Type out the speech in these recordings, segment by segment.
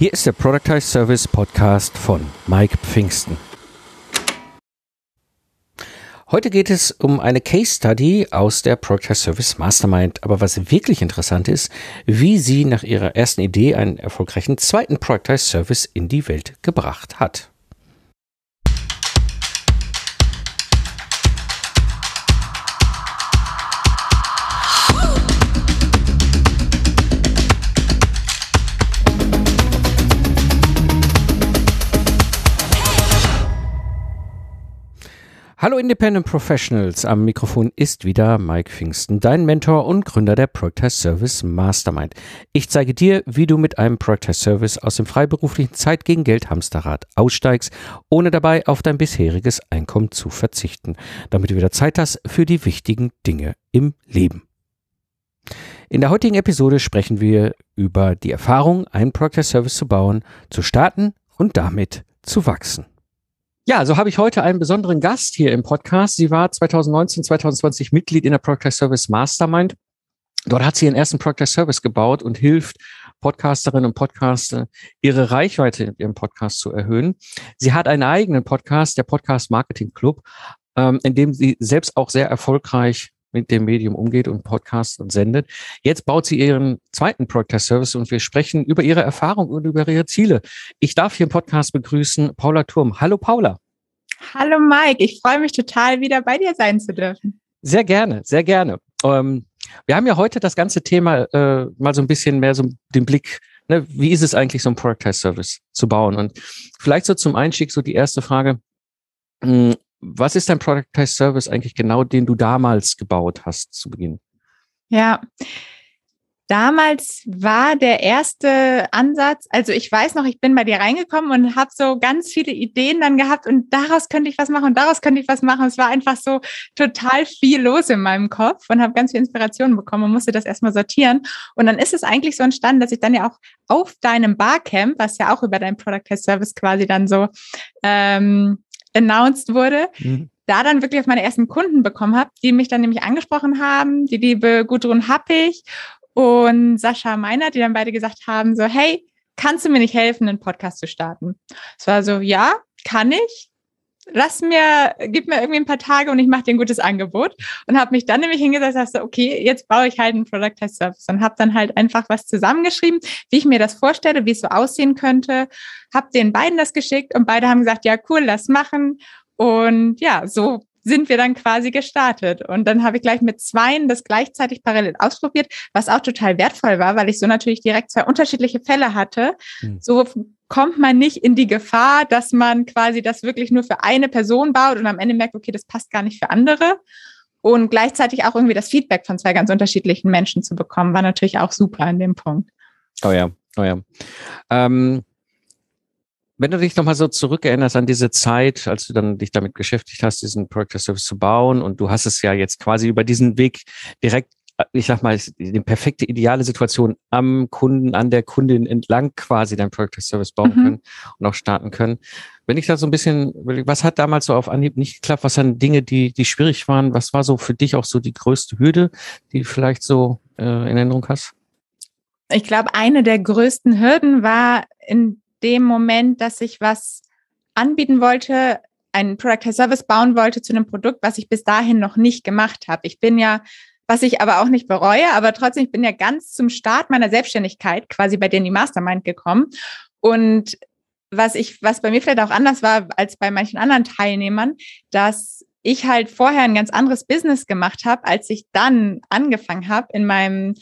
Hier ist der Productize Service Podcast von Mike Pfingsten. Heute geht es um eine Case Study aus der Productize Service Mastermind. Aber was wirklich interessant ist, wie sie nach ihrer ersten Idee einen erfolgreichen zweiten Productize Service in die Welt gebracht hat. Hallo Independent Professionals, am Mikrofon ist wieder Mike Pfingsten, dein Mentor und Gründer der Project Service Mastermind. Ich zeige dir, wie du mit einem Project Service aus dem freiberuflichen Zeit gegen Geld Hamsterrad aussteigst, ohne dabei auf dein bisheriges Einkommen zu verzichten, damit du wieder Zeit hast für die wichtigen Dinge im Leben. In der heutigen Episode sprechen wir über die Erfahrung, einen Project Service zu bauen, zu starten und damit zu wachsen. Ja, so habe ich heute einen besonderen Gast hier im Podcast. Sie war 2019, 2020 Mitglied in der Product Service Mastermind. Dort hat sie ihren ersten Product Service gebaut und hilft Podcasterinnen und Podcaster, ihre Reichweite in ihrem Podcast zu erhöhen. Sie hat einen eigenen Podcast, der Podcast Marketing Club, ähm, in dem sie selbst auch sehr erfolgreich mit dem Medium umgeht und Podcast und sendet. Jetzt baut sie ihren zweiten Product Service und wir sprechen über ihre Erfahrung und über ihre Ziele. Ich darf hier im Podcast begrüßen Paula Turm. Hallo Paula. Hallo Mike, ich freue mich total, wieder bei dir sein zu dürfen. Sehr gerne, sehr gerne. Ähm, wir haben ja heute das ganze Thema äh, mal so ein bisschen mehr so den Blick, ne, wie ist es eigentlich, so ein Product Service zu bauen? Und vielleicht so zum Einstieg so die erste Frage. Mh, hm, was ist dein Productized Service eigentlich genau, den du damals gebaut hast zu Beginn? Ja, damals war der erste Ansatz, also ich weiß noch, ich bin bei dir reingekommen und habe so ganz viele Ideen dann gehabt und daraus könnte ich was machen und daraus könnte ich was machen. Es war einfach so total viel los in meinem Kopf und habe ganz viel Inspiration bekommen und musste das erstmal sortieren. Und dann ist es eigentlich so entstanden, dass ich dann ja auch auf deinem Barcamp, was ja auch über dein Product Test Service quasi dann so ähm, announced wurde, mhm. da dann wirklich auf meine ersten Kunden bekommen habe, die mich dann nämlich angesprochen haben, die liebe Gudrun Happig und Sascha Meiner, die dann beide gesagt haben, so, hey, kannst du mir nicht helfen, einen Podcast zu starten? Es war so, ja, kann ich. Lass mir, gib mir irgendwie ein paar Tage und ich mache dir ein gutes Angebot. Und habe mich dann nämlich hingesetzt und gesagt, okay, jetzt baue ich halt einen Product Test Service und habe dann halt einfach was zusammengeschrieben, wie ich mir das vorstelle, wie es so aussehen könnte. Habe den beiden das geschickt und beide haben gesagt, ja, cool, lass machen. Und ja, so sind wir dann quasi gestartet. Und dann habe ich gleich mit zweien das gleichzeitig parallel ausprobiert, was auch total wertvoll war, weil ich so natürlich direkt zwei unterschiedliche Fälle hatte. Mhm. So kommt man nicht in die Gefahr, dass man quasi das wirklich nur für eine Person baut und am Ende merkt, okay, das passt gar nicht für andere. Und gleichzeitig auch irgendwie das Feedback von zwei ganz unterschiedlichen Menschen zu bekommen, war natürlich auch super an dem Punkt. Oh ja, oh ja. Ähm, wenn du dich nochmal so zurückerinnerst an diese Zeit, als du dann dich damit beschäftigt hast, diesen Project Service zu bauen und du hast es ja jetzt quasi über diesen Weg direkt, ich sag mal, die perfekte ideale Situation am Kunden, an der Kundin entlang quasi dein Project Service bauen mhm. können und auch starten können. Wenn ich da so ein bisschen, was hat damals so auf Anhieb nicht geklappt? Was waren Dinge, die, die schwierig waren? Was war so für dich auch so die größte Hürde, die du vielleicht so äh, in Erinnerung hast? Ich glaube, eine der größten Hürden war in dem Moment, dass ich was anbieten wollte, einen Product Service bauen wollte zu einem Produkt, was ich bis dahin noch nicht gemacht habe. Ich bin ja, was ich aber auch nicht bereue, aber trotzdem, ich bin ja ganz zum Start meiner Selbstständigkeit quasi bei denen die Mastermind gekommen. Und was ich, was bei mir vielleicht auch anders war als bei manchen anderen Teilnehmern, dass ich halt vorher ein ganz anderes Business gemacht habe, als ich dann angefangen habe, in meinem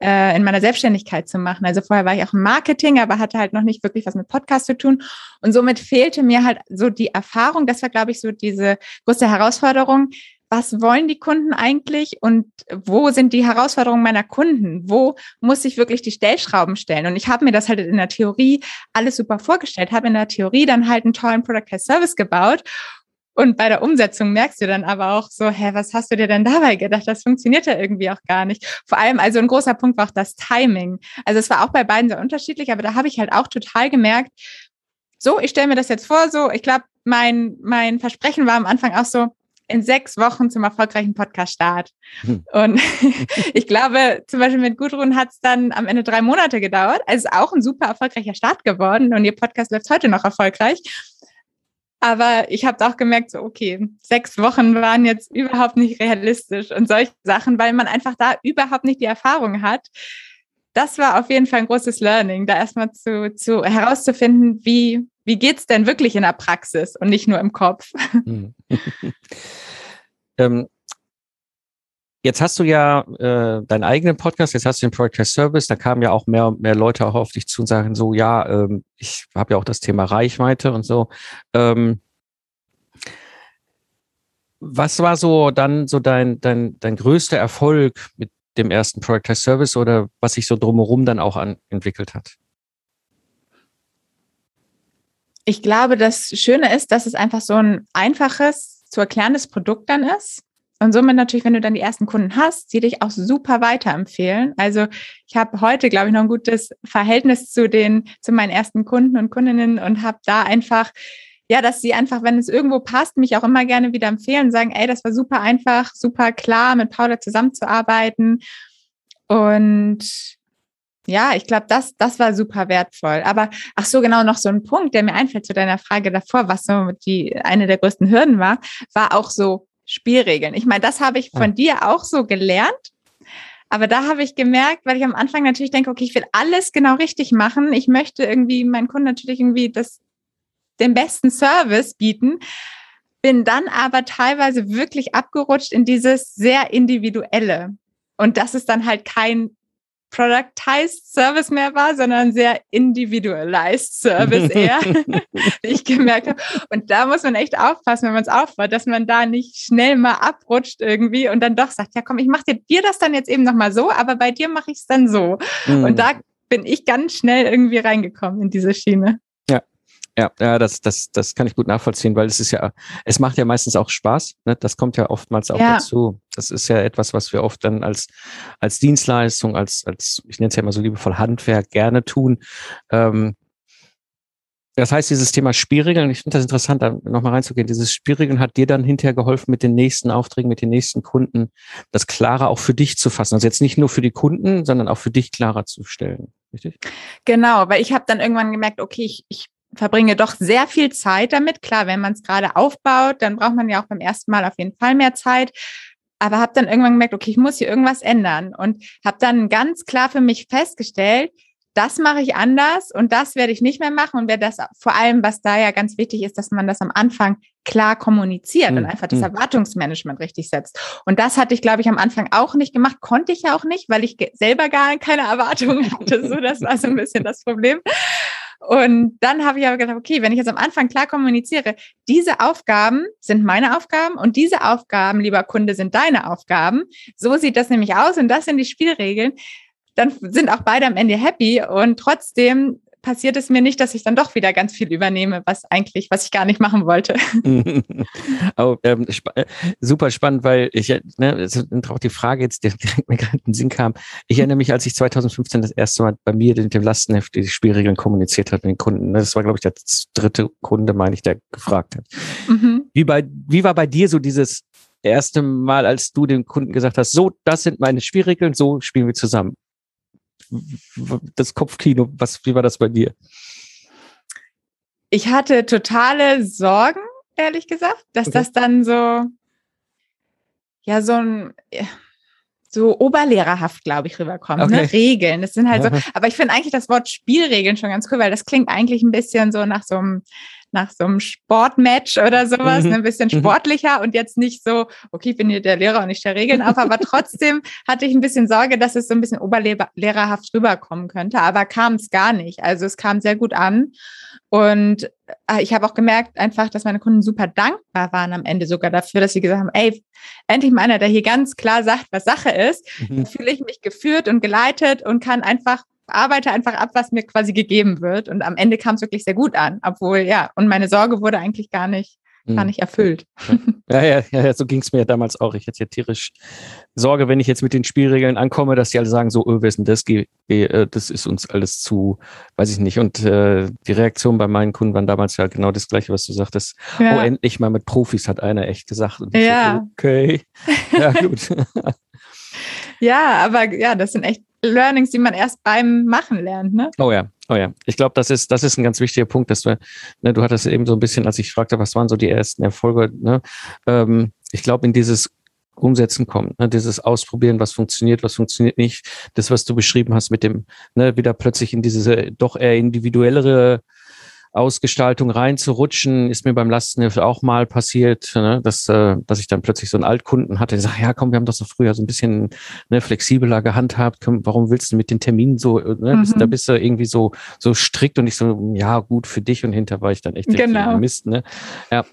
äh, in meiner Selbstständigkeit zu machen. Also vorher war ich auch im Marketing, aber hatte halt noch nicht wirklich was mit Podcast zu tun und somit fehlte mir halt so die Erfahrung. Das war, glaube ich, so diese große Herausforderung. Was wollen die Kunden eigentlich und wo sind die Herausforderungen meiner Kunden? Wo muss ich wirklich die Stellschrauben stellen? Und ich habe mir das halt in der Theorie alles super vorgestellt, habe in der Theorie dann halt einen tollen Product Service gebaut und bei der Umsetzung merkst du dann aber auch so, hä, was hast du dir denn dabei gedacht? Das funktioniert ja irgendwie auch gar nicht. Vor allem, also ein großer Punkt war auch das Timing. Also es war auch bei beiden sehr unterschiedlich, aber da habe ich halt auch total gemerkt, so, ich stelle mir das jetzt vor, so, ich glaube, mein, mein Versprechen war am Anfang auch so, in sechs Wochen zum erfolgreichen Podcast-Start. Hm. Und ich glaube, zum Beispiel mit Gudrun hat es dann am Ende drei Monate gedauert. Also auch ein super erfolgreicher Start geworden und ihr Podcast läuft heute noch erfolgreich. Aber ich habe auch gemerkt, so, okay, sechs Wochen waren jetzt überhaupt nicht realistisch und solche Sachen, weil man einfach da überhaupt nicht die Erfahrung hat. Das war auf jeden Fall ein großes Learning, da erstmal zu, zu herauszufinden, wie, wie geht's denn wirklich in der Praxis und nicht nur im Kopf. Hm. ähm, Jetzt hast du ja äh, deinen eigenen Podcast, jetzt hast du den Podcast Service, da kamen ja auch mehr und mehr Leute auch auf dich zu und sagen so, ja, ähm, ich habe ja auch das Thema Reichweite und so. Ähm, was war so dann so dein, dein, dein größter Erfolg mit dem ersten Product Service oder was sich so drumherum dann auch an, entwickelt hat? Ich glaube, das Schöne ist, dass es einfach so ein einfaches zu erklärendes Produkt dann ist und somit natürlich, wenn du dann die ersten Kunden hast, die dich auch super weiterempfehlen. Also ich habe heute, glaube ich, noch ein gutes Verhältnis zu den, zu meinen ersten Kunden und Kundinnen und habe da einfach ja, dass sie einfach, wenn es irgendwo passt, mich auch immer gerne wieder empfehlen und sagen, ey, das war super einfach, super klar, mit Paula zusammenzuarbeiten. Und ja, ich glaube, das, das war super wertvoll. Aber ach so, genau, noch so ein Punkt, der mir einfällt zu deiner Frage davor, was so die eine der größten Hürden war, war auch so Spielregeln. Ich meine, das habe ich von dir auch so gelernt. Aber da habe ich gemerkt, weil ich am Anfang natürlich denke, okay, ich will alles genau richtig machen. Ich möchte irgendwie meinen Kunden natürlich irgendwie das, den besten Service bieten. Bin dann aber teilweise wirklich abgerutscht in dieses sehr individuelle. Und das ist dann halt kein Productized Service mehr war, sondern sehr individualized Service eher, wie ich gemerkt habe. Und da muss man echt aufpassen, wenn man es aufbaut, dass man da nicht schnell mal abrutscht irgendwie und dann doch sagt, ja komm, ich mache dir, das dann jetzt eben nochmal so, aber bei dir mache ich es dann so. Mhm. Und da bin ich ganz schnell irgendwie reingekommen in diese Schiene. Ja, ja, das, das, das kann ich gut nachvollziehen, weil es ist ja, es macht ja meistens auch Spaß. Ne? Das kommt ja oftmals auch ja. dazu. Das ist ja etwas, was wir oft dann als, als Dienstleistung, als, als, ich nenne es ja immer so liebevoll Handwerk gerne tun. Ähm, das heißt, dieses Thema Spielregeln, ich finde das interessant, da nochmal reinzugehen, dieses Spielregeln hat dir dann hinterher geholfen, mit den nächsten Aufträgen, mit den nächsten Kunden, das klarer auch für dich zu fassen. Also jetzt nicht nur für die Kunden, sondern auch für dich klarer zu stellen. Richtig? Genau, weil ich habe dann irgendwann gemerkt, okay, ich, ich verbringe doch sehr viel Zeit damit. Klar, wenn man es gerade aufbaut, dann braucht man ja auch beim ersten Mal auf jeden Fall mehr Zeit. Aber habe dann irgendwann gemerkt, okay, ich muss hier irgendwas ändern und habe dann ganz klar für mich festgestellt, das mache ich anders und das werde ich nicht mehr machen und werde das vor allem, was da ja ganz wichtig ist, dass man das am Anfang klar kommuniziert mhm. und hm, einfach das mhm. Erwartungsmanagement richtig setzt. Und das hatte ich, glaube ich, am Anfang auch nicht gemacht, konnte ich ja auch nicht, weil ich selber gar keine Erwartungen hatte. So, das war so ein bisschen das Problem. Und dann habe ich aber gedacht, okay, wenn ich jetzt am Anfang klar kommuniziere, diese Aufgaben sind meine Aufgaben und diese Aufgaben, lieber Kunde, sind deine Aufgaben. So sieht das nämlich aus und das sind die Spielregeln. Dann sind auch beide am Ende happy und trotzdem passiert es mir nicht, dass ich dann doch wieder ganz viel übernehme, was eigentlich, was ich gar nicht machen wollte. oh, ähm, sp äh, super spannend, weil ich, äh, ne, auch die Frage jetzt, die direkt mir gerade in den Sinn kam. Ich erinnere mich, als ich 2015 das erste Mal bei mir mit dem Lastenheft die Spielregeln kommuniziert hat mit den Kunden. Das war, glaube ich, der dritte Kunde, meine ich, der gefragt hat. Mhm. Wie, bei, wie war bei dir so dieses erste Mal, als du dem Kunden gesagt hast, so, das sind meine Spielregeln, so spielen wir zusammen? Das Kopfkino, was, wie war das bei dir? Ich hatte totale Sorgen, ehrlich gesagt, dass okay. das dann so, ja, so ein, so oberlehrerhaft, glaube ich, rüberkommt. Ne? Okay. Ne? Regeln, das sind halt so, aber ich finde eigentlich das Wort Spielregeln schon ganz cool, weil das klingt eigentlich ein bisschen so nach so einem nach so einem Sportmatch oder sowas, mhm. ein bisschen mhm. sportlicher und jetzt nicht so, okay, ich bin hier der Lehrer und ich stelle Regeln auf, aber trotzdem hatte ich ein bisschen Sorge, dass es so ein bisschen oberlehrerhaft rüberkommen könnte, aber kam es gar nicht. Also es kam sehr gut an und äh, ich habe auch gemerkt einfach, dass meine Kunden super dankbar waren am Ende sogar dafür, dass sie gesagt haben, ey, endlich mal einer, der hier ganz klar sagt, was Sache ist. Mhm. Fühle ich mich geführt und geleitet und kann einfach arbeite einfach ab, was mir quasi gegeben wird. Und am Ende kam es wirklich sehr gut an, obwohl, ja, und meine Sorge wurde eigentlich gar nicht, gar nicht erfüllt. Ja, ja, ja, ja so ging es mir ja damals auch. Ich hatte ja tierisch Sorge, wenn ich jetzt mit den Spielregeln ankomme, dass die alle sagen, so, öh, wer ist denn das? Äh, das ist uns alles zu, weiß ich nicht. Und äh, die Reaktion bei meinen Kunden waren damals ja genau das Gleiche, was du sagtest. Ja. Oh, endlich mal mit Profis, hat einer echt gesagt. ja. So, okay. Ja, gut. ja, aber ja, das sind echt Learnings, die man erst beim Machen lernt, ne? Oh ja, oh ja. Ich glaube, das ist, das ist ein ganz wichtiger Punkt, dass du, ne, du hattest eben so ein bisschen, als ich fragte, was waren so die ersten Erfolge, ne? Ähm, ich glaube, in dieses Umsetzen kommt, ne? dieses Ausprobieren, was funktioniert, was funktioniert nicht, das, was du beschrieben hast mit dem, ne, wieder plötzlich in diese doch eher individuellere Ausgestaltung reinzurutschen, ist mir beim Lastenhilfe auch mal passiert, ne, dass, äh, dass ich dann plötzlich so einen Altkunden hatte, der sagt, ja komm, wir haben das so früher so ein bisschen ne, flexibler gehandhabt, komm, warum willst du mit den Terminen so, äh, ne, mhm. da bist du irgendwie so, so strikt und ich so, ja gut für dich und hinter war ich dann echt genau. Mist, ne? Ja.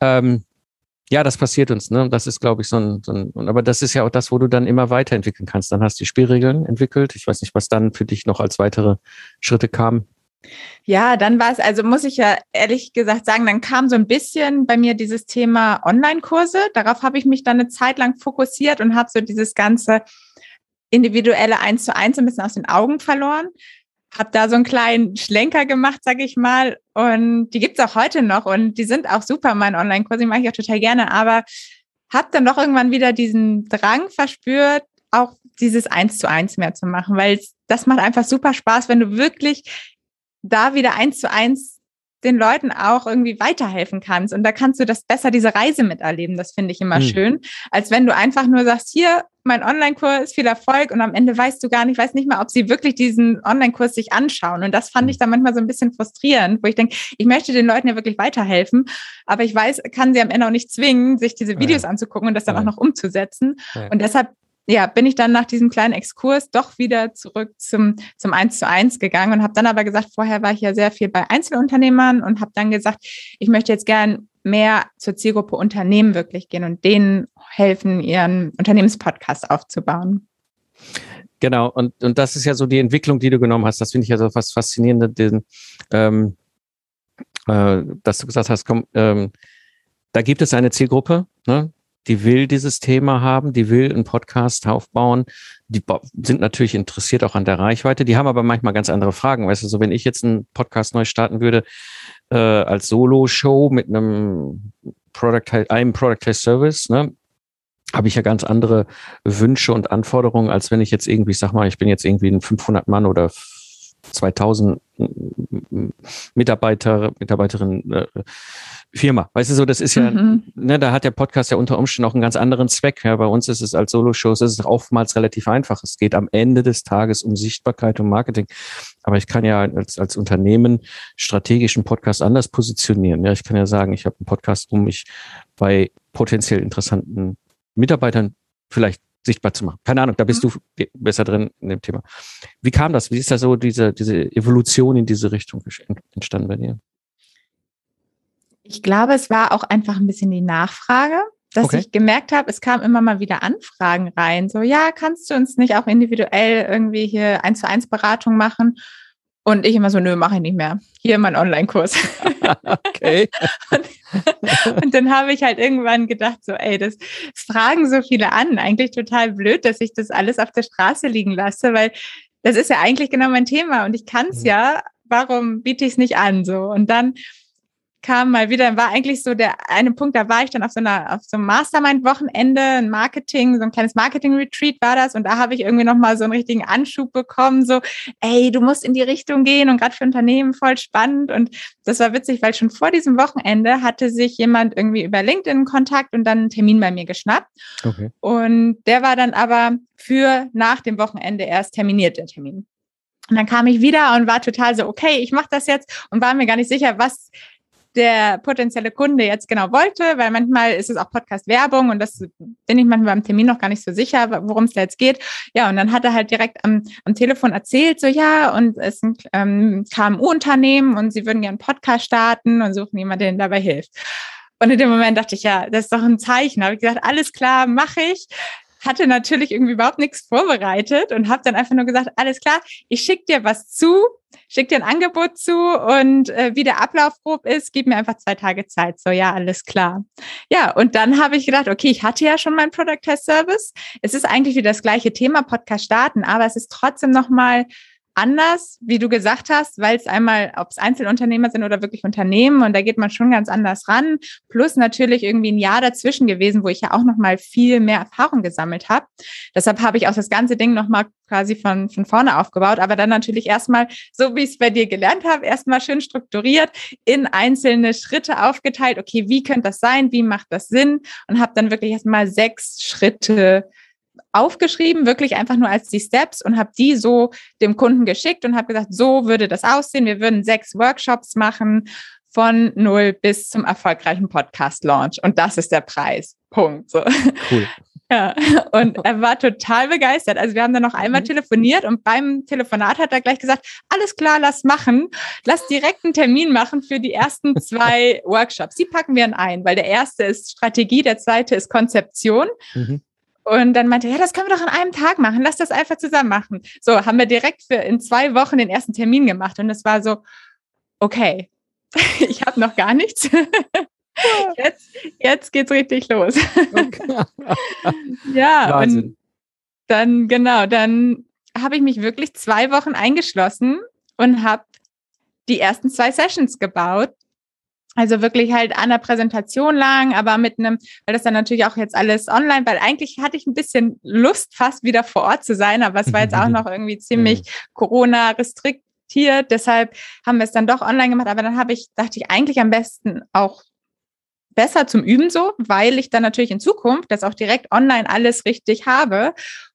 Ähm, ja, das passiert uns, ne? Das ist, glaube ich, so ein, so ein, aber das ist ja auch das, wo du dann immer weiterentwickeln kannst. Dann hast du die Spielregeln entwickelt. Ich weiß nicht, was dann für dich noch als weitere Schritte kam. Ja, dann war es, also muss ich ja ehrlich gesagt sagen, dann kam so ein bisschen bei mir dieses Thema Online-Kurse. Darauf habe ich mich dann eine Zeit lang fokussiert und habe so dieses ganze individuelle Eins zu eins ein bisschen aus den Augen verloren. Habe da so einen kleinen Schlenker gemacht, sage ich mal. Und die gibt's auch heute noch und die sind auch super, mein Online-Kurs, die mache ich auch total gerne. Aber habe dann doch irgendwann wieder diesen Drang verspürt, auch dieses Eins zu eins mehr zu machen, weil das macht einfach super Spaß, wenn du wirklich da wieder eins zu eins den Leuten auch irgendwie weiterhelfen kannst. Und da kannst du das besser, diese Reise miterleben. Das finde ich immer mhm. schön. Als wenn du einfach nur sagst, hier, mein Online-Kurs, viel Erfolg. Und am Ende weißt du gar nicht, weiß nicht mal, ob sie wirklich diesen Online-Kurs sich anschauen. Und das fand ich hm. dann manchmal so ein bisschen frustrierend, wo ich denke, ich möchte den Leuten ja wirklich weiterhelfen. Aber ich weiß, kann sie am Ende auch nicht zwingen, sich diese Videos ja. anzugucken und das dann ja. auch noch umzusetzen. Ja. Und deshalb ja, bin ich dann nach diesem kleinen Exkurs doch wieder zurück zum, zum Eins zu eins gegangen und habe dann aber gesagt, vorher war ich ja sehr viel bei Einzelunternehmern und habe dann gesagt, ich möchte jetzt gern mehr zur Zielgruppe Unternehmen wirklich gehen und denen helfen, ihren Unternehmenspodcast aufzubauen. Genau, und, und das ist ja so die Entwicklung, die du genommen hast. Das finde ich ja so was Faszinierendes, ähm, äh, dass du gesagt hast, komm, ähm, da gibt es eine Zielgruppe, ne? Die will dieses Thema haben, die will einen Podcast aufbauen, die sind natürlich interessiert auch an der Reichweite, die haben aber manchmal ganz andere Fragen. Weißt du, so wenn ich jetzt einen Podcast neu starten würde, äh, als Solo-Show mit einem Product, einem Product Service, ne, habe ich ja ganz andere Wünsche und Anforderungen, als wenn ich jetzt irgendwie, sag mal, ich bin jetzt irgendwie ein 500 Mann oder 2000 Mitarbeiter, Mitarbeiterin äh, Firma. Weißt du so, das ist ja, mhm. ne, da hat der Podcast ja unter Umständen auch einen ganz anderen Zweck. Ja, bei uns ist es als Solo-Shows, ist es oftmals relativ einfach. Es geht am Ende des Tages um Sichtbarkeit und Marketing. Aber ich kann ja als, als Unternehmen strategischen Podcast anders positionieren. Ja, ich kann ja sagen, ich habe einen Podcast, um mich bei potenziell interessanten Mitarbeitern vielleicht sichtbar zu machen. Keine Ahnung, da bist mhm. du besser drin in dem Thema. Wie kam das? Wie ist da so diese, diese Evolution in diese Richtung entstanden bei dir? Ich glaube, es war auch einfach ein bisschen die Nachfrage, dass okay. ich gemerkt habe, es kamen immer mal wieder Anfragen rein. So, ja, kannst du uns nicht auch individuell irgendwie hier eins zu eins Beratung machen? Und ich immer so, nö, mache ich nicht mehr. Hier mein Online-Kurs. okay. und, und, dann habe ich halt irgendwann gedacht, so, ey, das, fragen so viele an. Eigentlich total blöd, dass ich das alles auf der Straße liegen lasse, weil das ist ja eigentlich genau mein Thema und ich kann es mhm. ja. Warum biete ich es nicht an? So. Und dann kam mal wieder, war eigentlich so der eine Punkt, da war ich dann auf so einer, auf so einem Mastermind-Wochenende, ein Marketing, so ein kleines Marketing-Retreat war das und da habe ich irgendwie nochmal so einen richtigen Anschub bekommen, so, ey, du musst in die Richtung gehen und gerade für Unternehmen voll spannend und das war witzig, weil schon vor diesem Wochenende hatte sich jemand irgendwie über LinkedIn Kontakt und dann einen Termin bei mir geschnappt okay. und der war dann aber für nach dem Wochenende erst terminiert, der Termin. Und dann kam ich wieder und war total so, okay, ich mache das jetzt und war mir gar nicht sicher, was der potenzielle Kunde jetzt genau wollte, weil manchmal ist es auch Podcast-Werbung und das bin ich manchmal beim Termin noch gar nicht so sicher, worum es da jetzt geht. Ja, und dann hat er halt direkt am, am Telefon erzählt, so ja, und es ist ein ähm, KMU-Unternehmen und sie würden gerne einen Podcast starten und suchen jemanden, der ihnen dabei hilft. Und in dem Moment dachte ich, ja, das ist doch ein Zeichen. Habe ich gesagt, alles klar, mache ich hatte natürlich irgendwie überhaupt nichts vorbereitet und habe dann einfach nur gesagt, alles klar, ich schicke dir was zu, schick dir ein Angebot zu und äh, wie der Ablauf grob ist, gib mir einfach zwei Tage Zeit. So, ja, alles klar. Ja, und dann habe ich gedacht, okay, ich hatte ja schon meinen Product Test Service. Es ist eigentlich wieder das gleiche Thema Podcast starten, aber es ist trotzdem nochmal anders, wie du gesagt hast, weil es einmal, ob es Einzelunternehmer sind oder wirklich Unternehmen und da geht man schon ganz anders ran. Plus natürlich irgendwie ein Jahr dazwischen gewesen, wo ich ja auch noch mal viel mehr Erfahrung gesammelt habe. Deshalb habe ich auch das ganze Ding noch mal quasi von, von vorne aufgebaut, aber dann natürlich erstmal, so wie ich es bei dir gelernt habe, erstmal schön strukturiert in einzelne Schritte aufgeteilt. Okay, wie könnte das sein? Wie macht das Sinn? Und habe dann wirklich erstmal sechs Schritte aufgeschrieben, wirklich einfach nur als die Steps und habe die so dem Kunden geschickt und habe gesagt, so würde das aussehen. Wir würden sechs Workshops machen von null bis zum erfolgreichen Podcast-Launch. Und das ist der Preis. Punkt. So. Cool. Ja, und er war total begeistert. Also wir haben dann noch einmal mhm. telefoniert und beim Telefonat hat er gleich gesagt, alles klar, lass machen. Lass direkt einen Termin machen für die ersten zwei Workshops. Die packen wir ein, weil der erste ist Strategie, der zweite ist Konzeption. Mhm. Und dann meinte er, ja, das können wir doch an einem Tag machen. Lass das einfach zusammen machen. So, haben wir direkt für in zwei Wochen den ersten Termin gemacht. Und es war so, okay, ich habe noch gar nichts. jetzt, jetzt geht's richtig los. Ja, Wahnsinn. und dann, genau, dann habe ich mich wirklich zwei Wochen eingeschlossen und habe die ersten zwei Sessions gebaut also wirklich halt an der Präsentation lang, aber mit einem, weil das dann natürlich auch jetzt alles online, weil eigentlich hatte ich ein bisschen Lust, fast wieder vor Ort zu sein, aber es war jetzt auch noch irgendwie ziemlich Corona restriktiert. Deshalb haben wir es dann doch online gemacht. Aber dann habe ich, dachte ich, eigentlich am besten auch besser zum Üben so, weil ich dann natürlich in Zukunft das auch direkt online alles richtig habe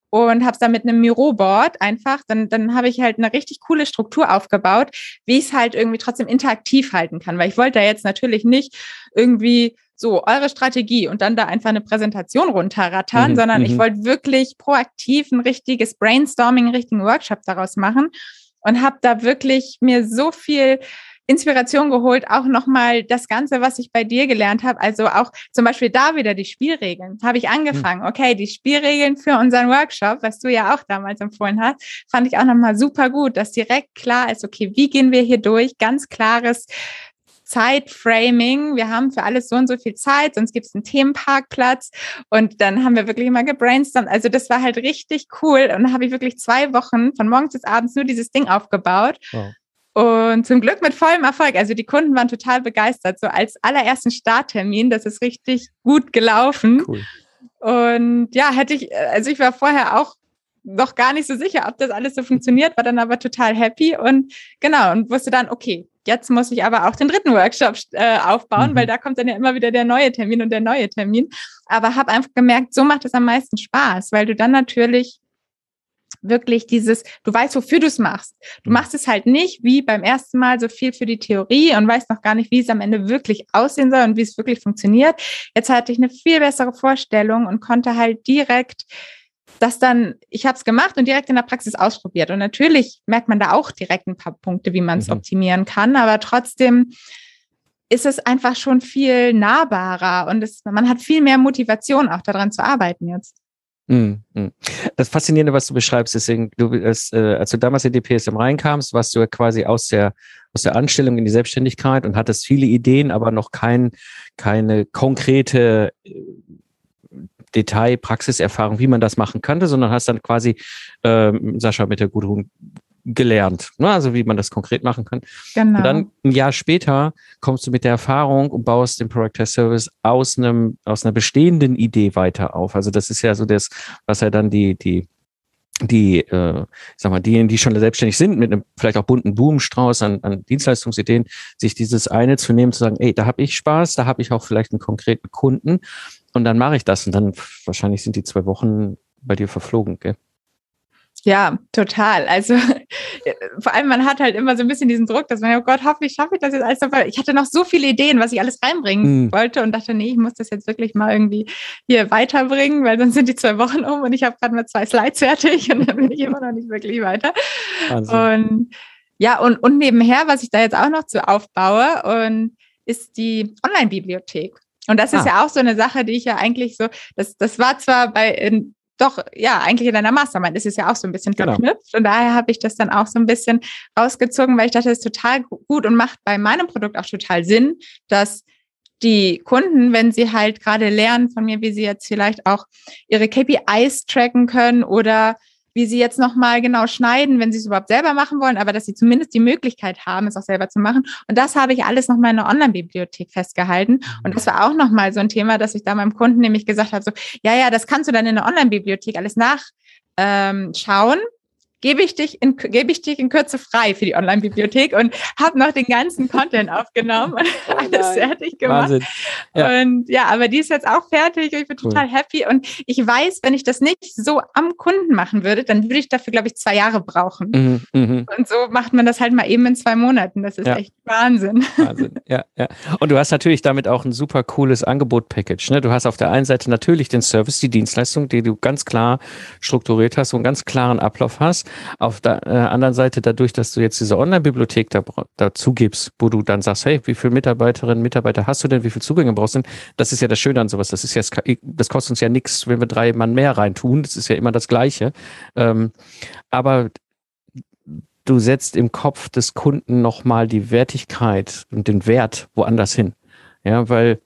und habe es dann mit einem Miro-Board einfach, dann, dann habe ich halt eine richtig coole Struktur aufgebaut, wie ich es halt irgendwie trotzdem interaktiv halten kann, weil ich wollte da jetzt natürlich nicht irgendwie so eure Strategie und dann da einfach eine Präsentation runterrattern, mhm, sondern ich mhm. wollte wirklich proaktiv ein richtiges Brainstorming, einen richtigen Workshop daraus machen und habe da wirklich mir so viel Inspiration geholt, auch nochmal das Ganze, was ich bei dir gelernt habe. Also auch zum Beispiel da wieder die Spielregeln. Habe ich angefangen. Okay, die Spielregeln für unseren Workshop, was du ja auch damals empfohlen hast, fand ich auch nochmal super gut, dass direkt klar ist, okay, wie gehen wir hier durch? Ganz klares Zeitframing. Wir haben für alles so und so viel Zeit, sonst gibt es einen Themenparkplatz. Und dann haben wir wirklich immer gebrainstormt. Also das war halt richtig cool. Und dann habe ich wirklich zwei Wochen von morgens bis abends nur dieses Ding aufgebaut. Wow. Und zum Glück mit vollem Erfolg. Also die Kunden waren total begeistert. So als allerersten Starttermin, das ist richtig gut gelaufen. Cool. Und ja, hätte ich, also ich war vorher auch noch gar nicht so sicher, ob das alles so funktioniert, war dann aber total happy und genau und wusste dann, okay, jetzt muss ich aber auch den dritten Workshop äh, aufbauen, mhm. weil da kommt dann ja immer wieder der neue Termin und der neue Termin. Aber habe einfach gemerkt, so macht es am meisten Spaß, weil du dann natürlich wirklich dieses, du weißt, wofür du es machst. Du mhm. machst es halt nicht wie beim ersten Mal so viel für die Theorie und weißt noch gar nicht, wie es am Ende wirklich aussehen soll und wie es wirklich funktioniert. Jetzt hatte ich eine viel bessere Vorstellung und konnte halt direkt das dann, ich habe es gemacht und direkt in der Praxis ausprobiert. Und natürlich merkt man da auch direkt ein paar Punkte, wie man es mhm. optimieren kann, aber trotzdem ist es einfach schon viel nahbarer und es, man hat viel mehr Motivation auch daran zu arbeiten jetzt. Mhm, mhm. Das Faszinierende, was du beschreibst, deswegen, du, es, äh, als du damals in die PSM reinkamst, warst du ja quasi aus der, aus der Anstellung in die Selbstständigkeit und hattest viele Ideen, aber noch kein, keine konkrete äh, Detail, Praxiserfahrung, wie man das machen könnte, sondern hast dann quasi ähm, Sascha mit der Gudrun gelernt, ne? also wie man das konkret machen kann. Genau. Und dann ein Jahr später kommst du mit der Erfahrung und baust den Product Test Service aus einem aus einer bestehenden Idee weiter auf. Also das ist ja so das, was ja dann die die die, äh, sag mal, diejenigen, die schon selbstständig sind, mit einem vielleicht auch bunten Blumenstrauß an, an Dienstleistungsideen, sich dieses eine zu nehmen, zu sagen, ey, da habe ich Spaß, da habe ich auch vielleicht einen konkreten Kunden und dann mache ich das und dann wahrscheinlich sind die zwei Wochen bei dir verflogen, gell? Ja, total. Also vor allem, man hat halt immer so ein bisschen diesen Druck, dass man, oh Gott, hoffentlich schaffe ich das jetzt alles. Ich hatte noch so viele Ideen, was ich alles reinbringen mhm. wollte und dachte, nee, ich muss das jetzt wirklich mal irgendwie hier weiterbringen, weil sonst sind die zwei Wochen um und ich habe gerade mal zwei Slides fertig und dann bin ich immer noch nicht wirklich weiter. Wahnsinn. Und ja, und, und nebenher, was ich da jetzt auch noch zu aufbaue, und ist die Online-Bibliothek. Und das ist ah. ja auch so eine Sache, die ich ja eigentlich so, das, das war zwar bei in, doch, ja, eigentlich in deiner Mastermind ist es ja auch so ein bisschen Genau. verknüpft. Und daher habe ich das dann auch so ein bisschen rausgezogen, weil ich dachte, das ist total gu- gut und macht bei meinem Produkt auch total Sinn, dass die Kunden, wenn sie halt gerade lernen von mir, wie sie jetzt vielleicht auch ihre KPIs tracken können oder wie sie jetzt nochmal genau schneiden, wenn sie es überhaupt selber machen wollen, aber dass sie zumindest die Möglichkeit haben, es auch selber zu machen. Und das habe ich alles nochmal in der Online-Bibliothek festgehalten. Und das war auch nochmal so ein Thema, dass ich da meinem Kunden nämlich gesagt habe, so, ja, ja, das kannst du dann in der Online-Bibliothek alles nachschauen. Ähm. Gebe ich dich in, gebe ich dich in Kürze frei für die Online-Bibliothek und habe noch den ganzen Content aufgenommen und alles nein. fertig gemacht. Wahnsinn. Ja. Und ja, aber die ist jetzt auch fertig und ich bin Cool. total happy. Und ich weiß, wenn ich das nicht so am Kunden machen würde, dann würde ich dafür, glaube ich, zwei Jahre brauchen. Mhm, mhm. Und so macht man das halt mal eben in zwei Monaten. Das ist Ja. echt Wahnsinn. Wahnsinn. Ja, ja. Und du hast natürlich damit auch ein super cooles Angebot-Package. Ne? Du hast auf der einen Seite natürlich den Service, die Dienstleistung, die du ganz klar strukturiert hast und einen ganz klaren Ablauf hast. Auf der äh, anderen Seite dadurch, dass du jetzt diese Online-Bibliothek da, dazu gibst, wo du dann sagst, hey, wie viele Mitarbeiterinnen, Mitarbeiter hast du denn, wie viele Zugänge brauchst du denn? Das ist ja das Schöne an sowas. Das ist ja, das kostet uns ja nichts, wenn wir drei Mann mehr reintun. Das ist ja immer das Gleiche. Ähm, aber du setzt im Kopf des Kunden nochmal die Wertigkeit und den Wert woanders hin. Ja, weil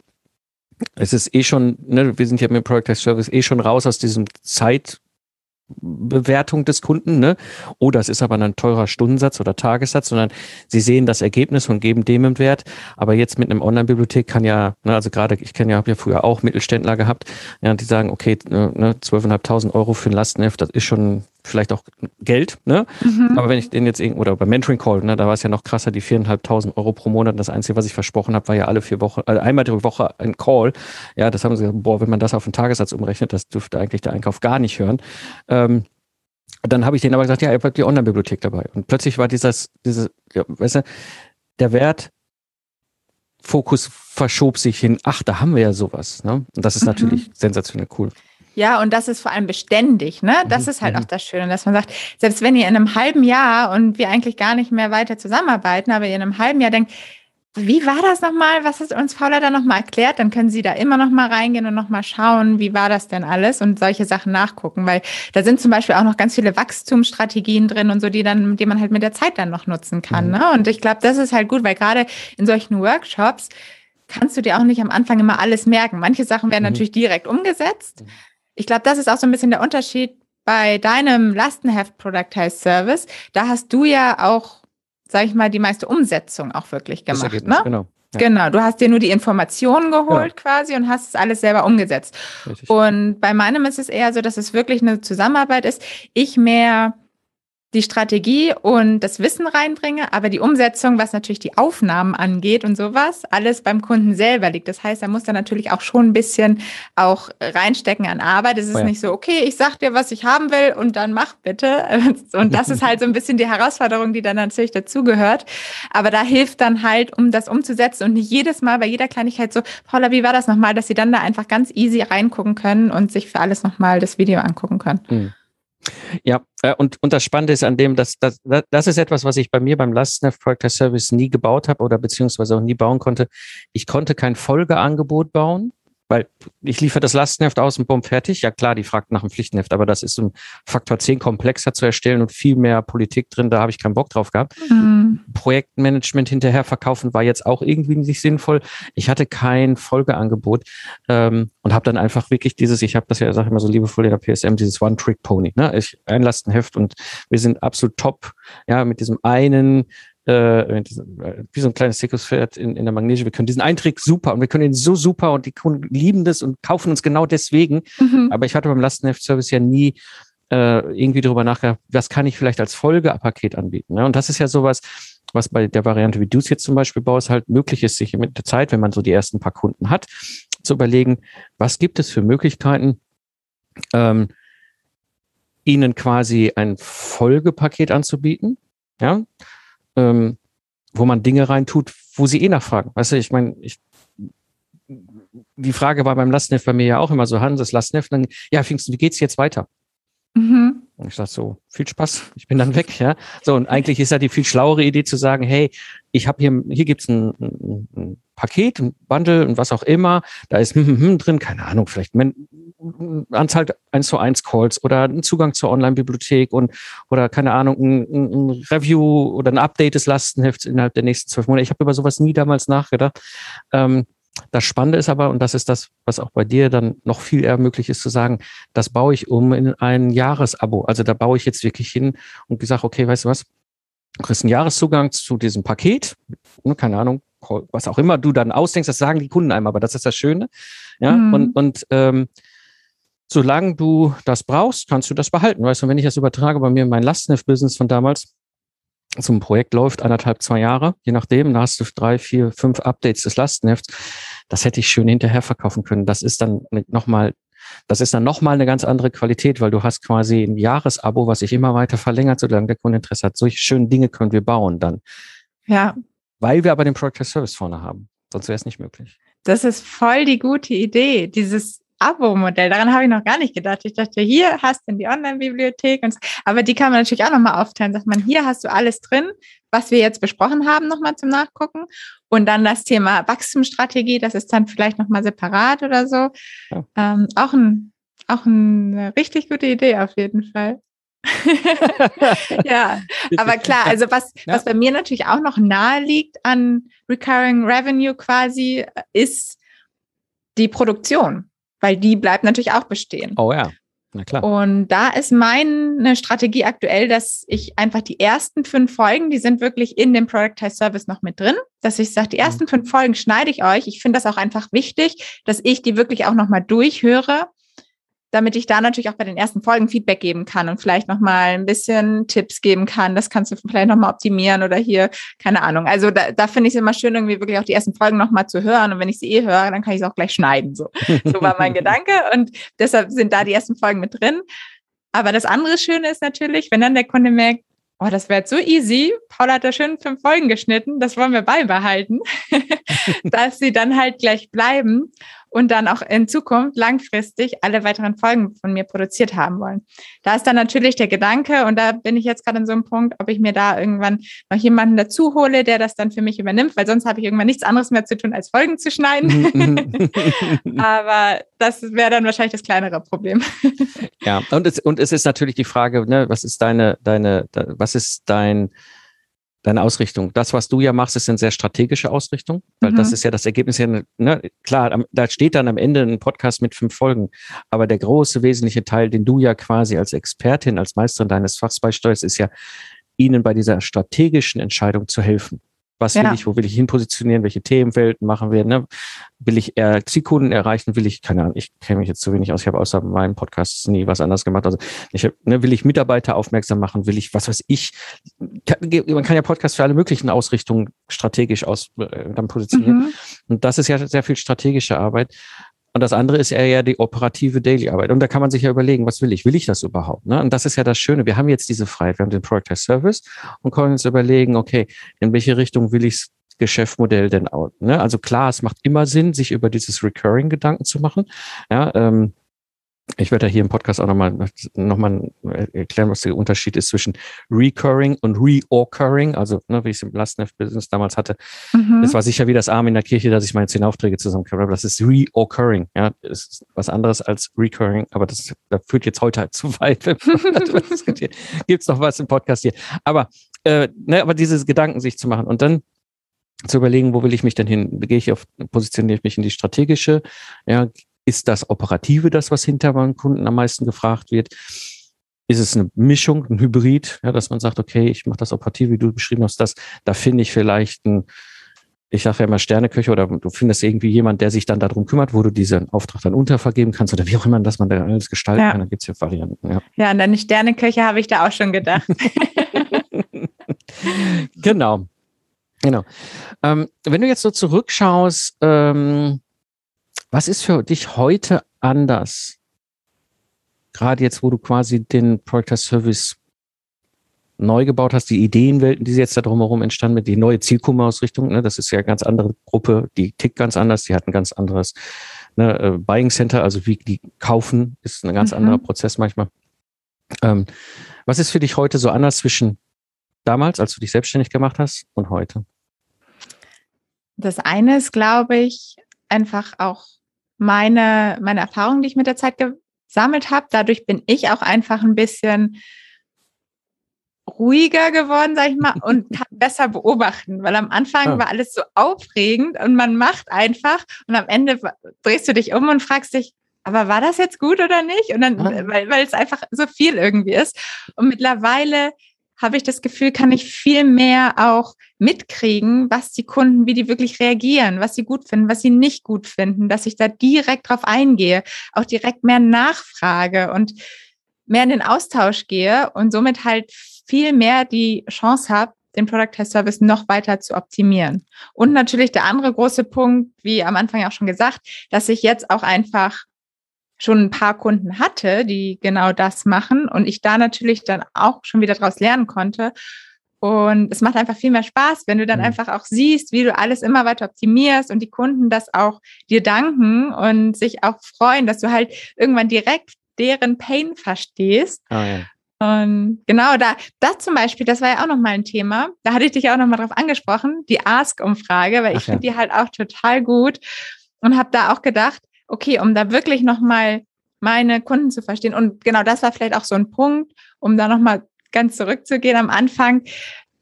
es ist eh schon, ne, wir sind ja mit Product as Service eh schon raus aus diesem Zeitbewertung des Kunden, ne? Oh, das ist aber ein teurer Stundensatz oder Tagessatz, sondern sie sehen das Ergebnis und geben dem einen Wert. Aber jetzt mit einem Online-Bibliothek kann ja, ne, also gerade, ich kenne ja, habe ja früher auch Mittelständler gehabt, ja, die sagen, okay, ne, 12.500 Euro für ein Lastenheft, das ist schon vielleicht auch Geld, ne? Mhm. Aber wenn ich den jetzt irgendwo, oder bei Mentoring Call, ne, da war es ja noch krasser, die 4.500 Euro pro Monat. Das Einzige, was ich versprochen habe, war ja alle vier Wochen, also einmal die Woche ein Call. Ja, das haben sie gesagt, boah, wenn man das auf den Tagessatz umrechnet, das dürfte eigentlich der Einkauf gar nicht hören. Ähm, dann habe ich denen aber gesagt, ja, ihr habt die Online-Bibliothek dabei. Und plötzlich war dieses, dieses, ja, weißt du, der Wert, Fokus verschob sich hin, ach, da haben wir ja sowas. Ne? Und das ist Mhm. natürlich sensationell cool. Ja, und das ist vor allem beständig, ne? Das Mhm, ist halt mhm. auch das Schöne, dass man sagt, selbst wenn ihr in einem halben Jahr und wir eigentlich gar nicht mehr weiter zusammenarbeiten, aber ihr in einem halben Jahr denkt, wie war das nochmal? Was hat uns Paula da nochmal erklärt? Dann können Sie da immer nochmal reingehen und nochmal schauen, wie war das denn alles und solche Sachen nachgucken, weil da sind zum Beispiel auch noch ganz viele Wachstumsstrategien drin und so, die dann, die man halt mit der Zeit dann noch nutzen kann. Mhm. Ne? Und ich glaube, das ist halt gut, weil gerade in solchen Workshops kannst du dir auch nicht am Anfang immer alles merken. Manche Sachen werden natürlich direkt umgesetzt. Ich glaube, das ist auch so ein bisschen der Unterschied bei deinem Lastenheft Productized Service. Da hast du ja auch, sag ich mal, die meiste Umsetzung auch wirklich Das gemacht. Ergebnis, Ne? Genau. Ja. Genau, du hast dir nur die Informationen geholt quasi und hast es alles selber umgesetzt. Richtig. Und bei meinem ist es eher so, dass es wirklich eine Zusammenarbeit ist. Ich mehr die Strategie und das Wissen reinbringe, aber die Umsetzung, was natürlich die Aufnahmen angeht und sowas, alles beim Kunden selber liegt. Das heißt, er muss da natürlich auch schon ein bisschen auch reinstecken an Arbeit. Es ist Oh ja. nicht so, okay, ich sag dir, was ich haben will und dann mach bitte. Und das ist halt so ein bisschen die Herausforderung, die dann natürlich dazugehört. Aber da hilft dann halt, um das umzusetzen und nicht jedes Mal bei jeder Kleinigkeit so, Paula, wie war das nochmal, dass sie dann da einfach ganz easy reingucken können und sich für alles nochmal das Video angucken können. Mhm. Ja, äh, und, und das Spannende ist an dem, dass das, das ist etwas, was ich bei mir beim Lastenheft Project Service nie gebaut habe oder beziehungsweise auch nie bauen konnte. Ich konnte kein Folgeangebot bauen, weil ich liefere das Lastenheft aus und bumm, fertig. Ja klar, die fragt nach dem Pflichtenheft, aber das ist um Faktor 10 komplexer zu erstellen und viel mehr Politik drin, da habe ich keinen Bock drauf gehabt. Mhm. Projektmanagement hinterher verkaufen war jetzt auch irgendwie nicht sinnvoll. Ich hatte kein Folgeangebot ähm, und habe dann einfach wirklich dieses, ich habe das ja, sag ich mal so liebevoll in der PSM, dieses One-Trick-Pony. Ne? Ich ein Lastenheft und wir sind absolut top, ja, mit diesem einen äh, wie so ein kleines Zirkuspferd in, in der Magnesium. Wir können diesen einen Trick super und wir können ihn so super und die Kunden lieben das und kaufen uns genau deswegen. Mhm. Aber ich hatte beim Lastenheft-Service ja nie äh, irgendwie darüber nachgedacht, was kann ich vielleicht als Folgepaket anbieten. Ne? Und das ist ja sowas, was bei der Variante, wie du es jetzt zum Beispiel baust, halt möglich ist, sich mit der Zeit, wenn man so die ersten paar Kunden hat, zu überlegen, was gibt es für Möglichkeiten, ähm, ihnen quasi ein Folgepaket anzubieten, ja, ähm, wo man Dinge reintut, wo sie eh nachfragen. Weißt du, ich meine, ich, die Frage war beim Lastenheft bei mir ja auch immer so, Hans, das Lastenheft, dann, ja, Pfingsten, wie geht's jetzt weiter? Mhm. Und ich sag so, viel Spaß, ich bin dann weg, ja. So, und eigentlich ist ja die viel schlauere Idee zu sagen, hey, ich habe hier, hier gibt's ein, ein, ein Paket, ein Bundle und was auch immer, da ist hm, hm, hm drin, keine Ahnung, vielleicht Men Anzahl 1 zu 1 Calls oder einen Zugang zur Online-Bibliothek und oder keine Ahnung, ein, ein, Review oder ein Update des Lastenhefts innerhalb der nächsten zwölf Monate. Ich habe über sowas nie damals nachgedacht. Ähm, das Spannende ist aber, und das ist das, was auch bei dir dann noch viel eher möglich ist zu sagen, das baue ich um in ein Jahresabo. Also da baue ich jetzt wirklich hin und gesagt, okay, weißt du was, du kriegst einen Jahreszugang zu diesem Paket, ne, keine Ahnung, was auch immer du dann ausdenkst, das sagen die Kunden einem, aber das ist das Schöne. Ja, mhm. und, und ähm, solange du das brauchst, kannst du das behalten. Weißt du, wenn ich das übertrage bei mir in mein Lastenheft-Business von damals, so ein Projekt läuft anderthalb, zwei Jahre, je nachdem, da hast du drei, vier, fünf Updates des Lastenhefts. Das hätte ich schön hinterher verkaufen können. Das ist dann nochmal, das ist dann nochmal eine ganz andere Qualität, weil du hast quasi ein Jahresabo, was sich immer weiter verlängert, solange der Kunde Interesse hat. Solche schönen Dinge können wir bauen dann. Ja. Weil wir aber den Product Service vorne haben. Sonst wäre es nicht möglich. Das ist voll die gute Idee, dieses Abo-Modell. Daran habe ich noch gar nicht gedacht. Ich dachte, hier hast du die Online-Bibliothek. Und, aber die kann man natürlich auch nochmal aufteilen. Sagt man, hier hast du alles drin, was wir jetzt besprochen haben, nochmal zum Nachgucken. Und dann das Thema Wachstumsstrategie, das ist dann vielleicht nochmal separat oder so. Ja. Ähm, auch, ein, auch eine richtig gute Idee auf jeden Fall. ja, aber klar, also was, ja. was bei mir natürlich auch noch nahe liegt an Recurring Revenue quasi, ist die Produktion weil die bleibt natürlich auch bestehen. Oh ja. Na klar. Und da ist meine Strategie aktuell, dass ich einfach die ersten fünf Folgen, die sind wirklich in dem Productized Service noch mit drin, dass ich sage, die ersten mhm. fünf Folgen schneide ich euch. Ich finde das auch einfach wichtig, dass ich die wirklich auch nochmal durchhöre damit ich da natürlich auch bei den ersten Folgen Feedback geben kann und vielleicht nochmal ein bisschen Tipps geben kann. Das kannst du vielleicht nochmal optimieren oder hier, keine Ahnung. Also da, da finde ich es immer schön, irgendwie wirklich auch die ersten Folgen nochmal zu hören. Und wenn ich sie eh höre, dann kann ich es auch gleich schneiden. So, so war mein Gedanke. Und deshalb sind da die ersten Folgen mit drin. Aber das andere Schöne ist natürlich, wenn dann der Kunde merkt, oh, das wäre so easy. Paul hat da schön fünf Folgen geschnitten. Das wollen wir beibehalten, dass sie dann halt gleich bleiben und dann auch in Zukunft langfristig alle weiteren Folgen von mir produziert haben wollen. Da ist dann natürlich der Gedanke, und da bin ich jetzt gerade in so einem Punkt, ob ich mir da irgendwann noch jemanden dazu hole, der das dann für mich übernimmt, weil sonst habe ich irgendwann nichts anderes mehr zu tun, als Folgen zu schneiden. Mhm, mhm. Aber das wäre dann wahrscheinlich das kleinere Problem. ja, und es, und es ist natürlich die Frage, ne, was ist deine, deine, was ist dein deine Ausrichtung. Das, was du ja machst, ist eine sehr strategische Ausrichtung, weil mhm. das ist ja das Ergebnis ja, ne, klar, da steht dann am Ende ein Podcast mit fünf Folgen, aber der große wesentliche Teil, den du ja quasi als Expertin, als Meisterin deines Fachs beisteuerst, ist ja, ihnen bei dieser strategischen Entscheidung zu helfen. Was will ja. ich, wo will ich hin positionieren, welche Themenwelten machen wir, ne? Will ich eher Zielkunden erreichen, will ich, keine Ahnung, ich kenne mich jetzt zu wenig aus, ich habe außer meinem Podcast nie was anderes gemacht. Also ich hab, ne, will ich Mitarbeiter aufmerksam machen, will ich, was weiß ich, kann, man kann ja Podcasts für alle möglichen Ausrichtungen strategisch aus äh, dann positionieren. Mhm. Und das ist ja sehr viel strategische Arbeit. Und das andere ist eher die operative Daily-Arbeit. Und da kann man sich ja überlegen, was will ich? Will ich das überhaupt? Ne? Und das ist ja das Schöne. Wir haben jetzt diese Freiheit. Wir haben den Product as Service und können uns überlegen, okay, in welche Richtung will ich Geschäftsmodell denn auch? Ne? Also klar, es macht immer Sinn, sich über dieses Recurring Gedanken zu machen. Ja, ähm, ich werde ja hier im Podcast auch nochmal noch mal erklären, was der Unterschied ist zwischen Recurring und Reoccurring, also ne, wie ich es im Lastneft-Business damals hatte. Mhm. Das war sicher wie das Arm in der Kirche, dass ich meine zehn Aufträge zusammenkriege, aber das ist Reoccurring. Ja, das ist was anderes als Recurring, aber das, das führt jetzt heute halt zu weit. Gibt es noch was im Podcast hier? Aber, äh, ne, aber diese Gedanken sich zu machen und dann zu überlegen, wo will ich mich denn hin? Gehe ich auf, positioniere ich mich in die strategische, ja, ist das Operative das, was hinter beim Kunden am meisten gefragt wird? Ist es eine Mischung, ein Hybrid, ja, dass man sagt, okay, ich mache das Operative, wie du beschrieben hast, das, da finde ich vielleicht ein, ich sage ja immer Sterneköche oder du findest irgendwie jemand, der sich dann darum kümmert, wo du diesen Auftrag dann untervergeben kannst oder wie auch immer, dass man da alles gestalten ja. kann. Da gibt es ja Varianten. Ja. ja, an deine Sterneköche habe ich da auch schon gedacht. genau. Genau. Ähm, wenn du jetzt so zurückschaust, ähm, was ist für dich heute anders? Gerade jetzt, wo du quasi den Project Service neu gebaut hast, die Ideenwelten, die jetzt da drumherum entstanden mit die neue Zielkundenausrichtung, ne, das ist ja eine ganz andere Gruppe, die tickt ganz anders, die hat ein ganz anderes ne, äh, Buying Center, also wie die kaufen, ist ein ganz mhm. anderer Prozess manchmal. Ähm, was ist für dich heute so anders zwischen damals, als du dich selbstständig gemacht hast, und heute? Das eine ist, glaube ich, einfach auch meine, meine Erfahrungen, die ich mit der Zeit gesammelt habe. Dadurch bin ich auch einfach ein bisschen ruhiger geworden, sag ich mal, und kann besser beobachten, weil am Anfang ja. war alles so aufregend und man macht einfach und am Ende drehst du dich um und fragst dich, aber war das jetzt gut oder nicht? Und dann, ja. weil, weil es einfach so viel irgendwie ist. Und mittlerweile habe ich das Gefühl, kann ich viel mehr auch mitkriegen, was die Kunden, wie die wirklich reagieren, was sie gut finden, was sie nicht gut finden, dass ich da direkt drauf eingehe, auch direkt mehr nachfrage und mehr in den Austausch gehe und somit halt viel mehr die Chance habe, den Product Test Service noch weiter zu optimieren. Und natürlich der andere große Punkt, wie am Anfang auch schon gesagt, dass ich jetzt auch einfach schon ein paar Kunden hatte, die genau das machen und ich da natürlich dann auch schon wieder daraus lernen konnte. Und es macht einfach viel mehr Spaß, wenn du dann mhm. einfach auch siehst, wie du alles immer weiter optimierst und die Kunden das auch dir danken und sich auch freuen, dass du halt irgendwann direkt deren Pain verstehst. Oh ja. Und genau, da, das zum Beispiel, das war ja auch nochmal ein Thema. Da hatte ich dich auch nochmal drauf angesprochen, die Ask-Umfrage, weil Ach ich ja. finde die halt auch total gut und habe da auch gedacht, okay, um da wirklich nochmal meine Kunden zu verstehen. Und genau das war vielleicht auch so ein Punkt, um da nochmal ganz zurückzugehen am Anfang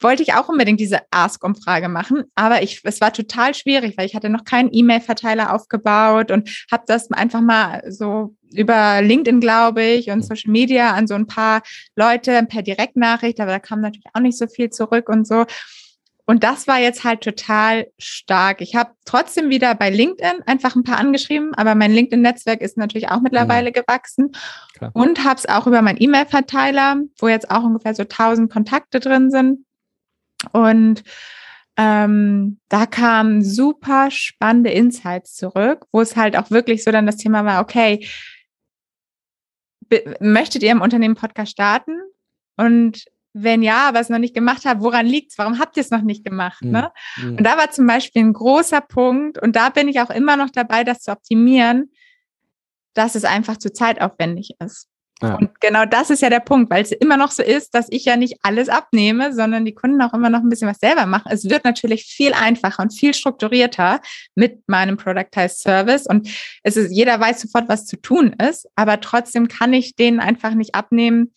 wollte ich auch unbedingt diese Ask-Umfrage machen, aber ich, es war total schwierig, weil ich hatte noch keinen E-Mail-Verteiler aufgebaut und habe das einfach mal so über LinkedIn, glaube ich, und Social Media an so ein paar Leute per Direktnachricht, aber da kam natürlich auch nicht so viel zurück und so. Und das war jetzt halt total stark. Ich habe trotzdem wieder bei LinkedIn einfach ein paar angeschrieben, aber mein LinkedIn-Netzwerk ist natürlich auch mittlerweile mhm. gewachsen Klar. und habe es auch über meinen E-Mail-Verteiler, wo jetzt auch ungefähr so 1000 Kontakte drin sind. Und ähm, da kamen super spannende Insights zurück, wo es halt auch wirklich so dann das Thema war, okay, möchtet ihr im Unternehmen Podcast starten? Und wenn ja, aber es noch nicht gemacht habt, woran liegt's? Warum habt ihr es noch nicht gemacht? Ne? Mhm. Und da war zum Beispiel ein großer Punkt, und da bin ich auch immer noch dabei, das zu optimieren, dass es einfach zu zeitaufwendig ist. Ja. Und genau das ist ja der Punkt, weil es immer noch so ist, dass ich ja nicht alles abnehme, sondern die Kunden auch immer noch ein bisschen was selber machen. Es wird natürlich viel einfacher und viel strukturierter mit meinem Productized Service und es ist, jeder weiß sofort, was zu tun ist, aber trotzdem kann ich denen einfach nicht abnehmen,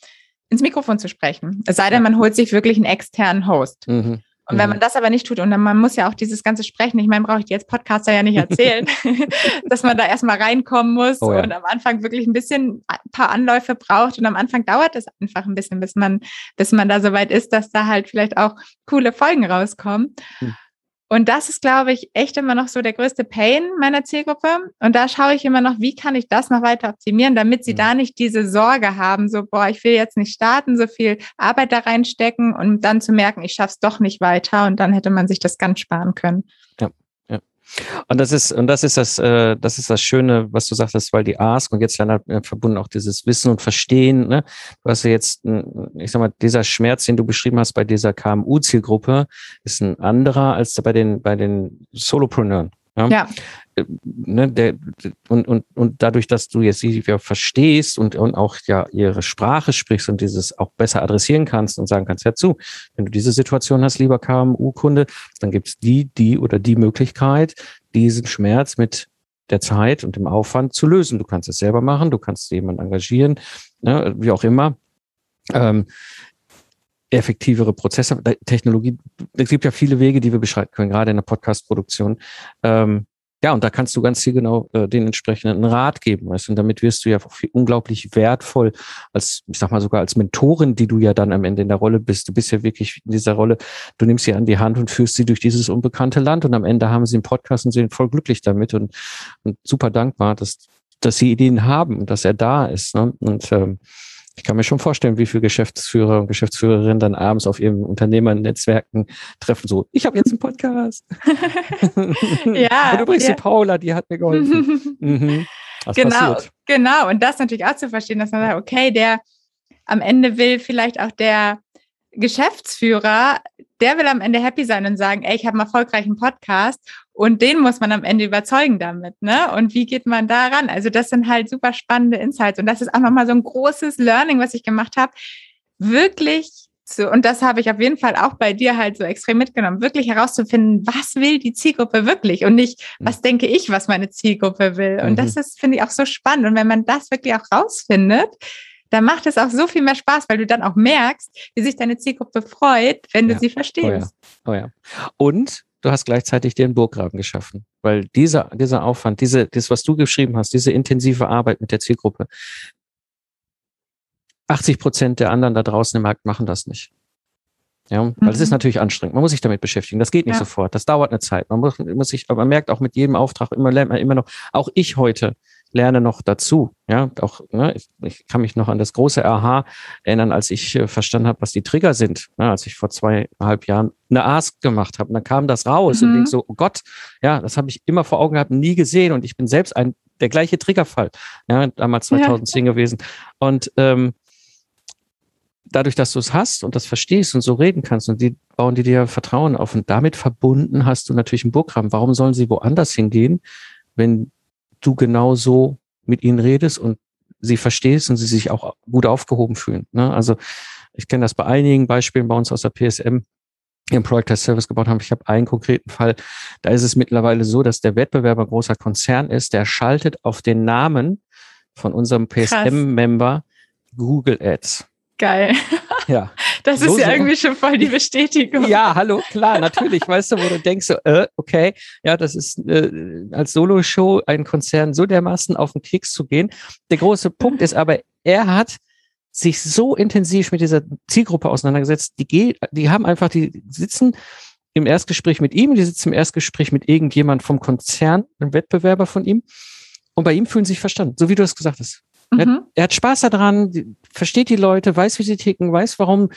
ins Mikrofon zu sprechen. Es sei denn, man holt sich wirklich einen externen Host. Mhm. Und wenn man mhm. das aber nicht tut, und dann man muss ja auch dieses ganze Sprechen, ich meine, brauche ich jetzt Podcaster ja nicht erzählen, dass man da erstmal reinkommen muss oh ja. und am Anfang wirklich ein bisschen ein paar Anläufe braucht. Und am Anfang dauert es einfach ein bisschen, bis man, bis man da so weit ist, dass da halt vielleicht auch coole Folgen rauskommen. Hm. Und das ist, glaube ich, echt immer noch so der größte Pain meiner Zielgruppe. Und da schaue ich immer noch, wie kann ich das noch weiter optimieren, damit sie mhm. da nicht diese Sorge haben, so, boah, ich will jetzt nicht starten, so viel Arbeit da reinstecken und dann zu merken, ich schaff's doch nicht weiter. Und dann hätte man sich das ganz sparen können. Ja. Und das ist, und das ist das, äh, das ist das Schöne, was du sagtest, weil die Ask und jetzt äh, verbunden auch dieses Wissen und Verstehen, ne? Du hast ja jetzt, ich sag mal, dieser Schmerz, den du beschrieben hast bei dieser KMU-Zielgruppe, ist ein anderer als bei den, bei den Solopreneuren. Ja. ja. Äh, ne, der, und, und, und dadurch, dass du jetzt sie ja verstehst und, und auch ja ihre Sprache sprichst und dieses auch besser adressieren kannst und sagen kannst, ja zu, wenn du diese Situation hast, lieber KMU-Kunde, dann gibt es die, die oder die Möglichkeit, diesen Schmerz mit der Zeit und dem Aufwand zu lösen. Du kannst es selber machen, du kannst jemanden engagieren, ne, wie auch immer. Ähm, effektivere Prozesse, Technologie, es gibt ja viele Wege, die wir beschreiten können, gerade in der Podcast-Produktion. Ähm, ja, und da kannst du ganz viel genau äh, den entsprechenden Rat geben, weißt? Und damit wirst du ja viel, unglaublich wertvoll als, ich sag mal sogar als Mentorin, die du ja dann am Ende in der Rolle bist. Du bist ja wirklich in dieser Rolle, du nimmst sie an die Hand und führst sie durch dieses unbekannte Land und am Ende haben sie einen Podcast und sind voll glücklich damit und, und super dankbar, dass, dass sie Ideen haben und dass er da ist. Ne? Und ähm, ich kann mir schon vorstellen, wie viele Geschäftsführer und Geschäftsführerinnen dann abends auf ihren Unternehmernetzwerken treffen. So, ich habe jetzt einen Podcast. ja. und übrigens ja. die Paula, die hat mir geholfen. mhm. genau, passiert. genau. Und das natürlich auch zu verstehen, dass man sagt, okay, der am Ende will vielleicht auch der Geschäftsführer, der will am Ende happy sein und sagen, ey, ich habe einen erfolgreichen Podcast und den muss man am Ende überzeugen damit, ne? Und wie geht man da ran? Also das sind halt super spannende Insights. Und das ist auch nochmal so ein großes Learning, was ich gemacht habe. Wirklich so, und das habe ich auf jeden Fall auch bei dir halt so extrem mitgenommen, wirklich herauszufinden, was will die Zielgruppe wirklich und nicht, mhm. was denke ich, was meine Zielgruppe will. Und mhm. das ist, finde ich, auch so spannend. Und wenn man das wirklich auch rausfindet, dann macht es auch so viel mehr Spaß, weil du dann auch merkst, wie sich deine Zielgruppe freut, wenn du ja. sie verstehst. Oh ja. oh ja. Und du hast gleichzeitig dir einen Burggraben geschaffen, weil dieser, dieser Aufwand, diese, das, was du geschrieben hast, diese intensive Arbeit mit der Zielgruppe, 80 Prozent der anderen da draußen im Markt machen das nicht. Ja, weil es mhm. ist natürlich anstrengend. Man muss sich damit beschäftigen. Das geht nicht ja. sofort. Das dauert eine Zeit. Man muss, muss sich, aber man merkt auch mit jedem Auftrag immer lernt man immer noch. Auch ich heute lerne noch dazu. Ja, auch ne, ich, ich kann mich noch an das große Aha erinnern, als ich äh, verstanden habe, was die Trigger sind. Ja, als ich vor zweieinhalb Jahren eine Ask gemacht habe, und dann kam das raus mhm. und denk so, oh Gott, ja, das habe ich immer vor Augen gehabt, nie gesehen und ich bin selbst ein der gleiche Triggerfall. Ja, damals 2010 ja. gewesen. Und ähm, dadurch, dass du es hast und das verstehst und so reden kannst und die bauen die dir Vertrauen auf und damit verbunden hast du natürlich einen Burggraben. Warum sollen sie woanders hingehen, wenn du genauso mit ihnen redest und sie verstehst und sie sich auch gut aufgehoben fühlen? Ne? Also ich kenne das bei einigen Beispielen bei uns aus der PSM, die einen Project as Service gebaut haben. Ich habe einen konkreten Fall, da ist es mittlerweile so, dass der Wettbewerber ein großer Konzern ist, der schaltet auf den Namen von unserem PSM-Member Google Ads. Geil. Ja. Das so ist ja irgendwie schon voll die Bestätigung. Ja, hallo, klar, natürlich, weißt du, wo du denkst, so, äh, okay, ja, das ist äh, als Solo-Show ein Konzern so dermaßen auf den Keks zu gehen. Der große Punkt ist aber, er hat sich so intensiv mit dieser Zielgruppe auseinandergesetzt, die, die haben einfach, die sitzen im Erstgespräch mit ihm, die sitzen im Erstgespräch mit irgendjemand vom Konzern, einem Wettbewerber von ihm, und bei ihm fühlen sie sich verstanden, so wie du es gesagt hast. Mhm. Er, hat Spaß daran, versteht die Leute, weiß, wie sie ticken, weiß, warum,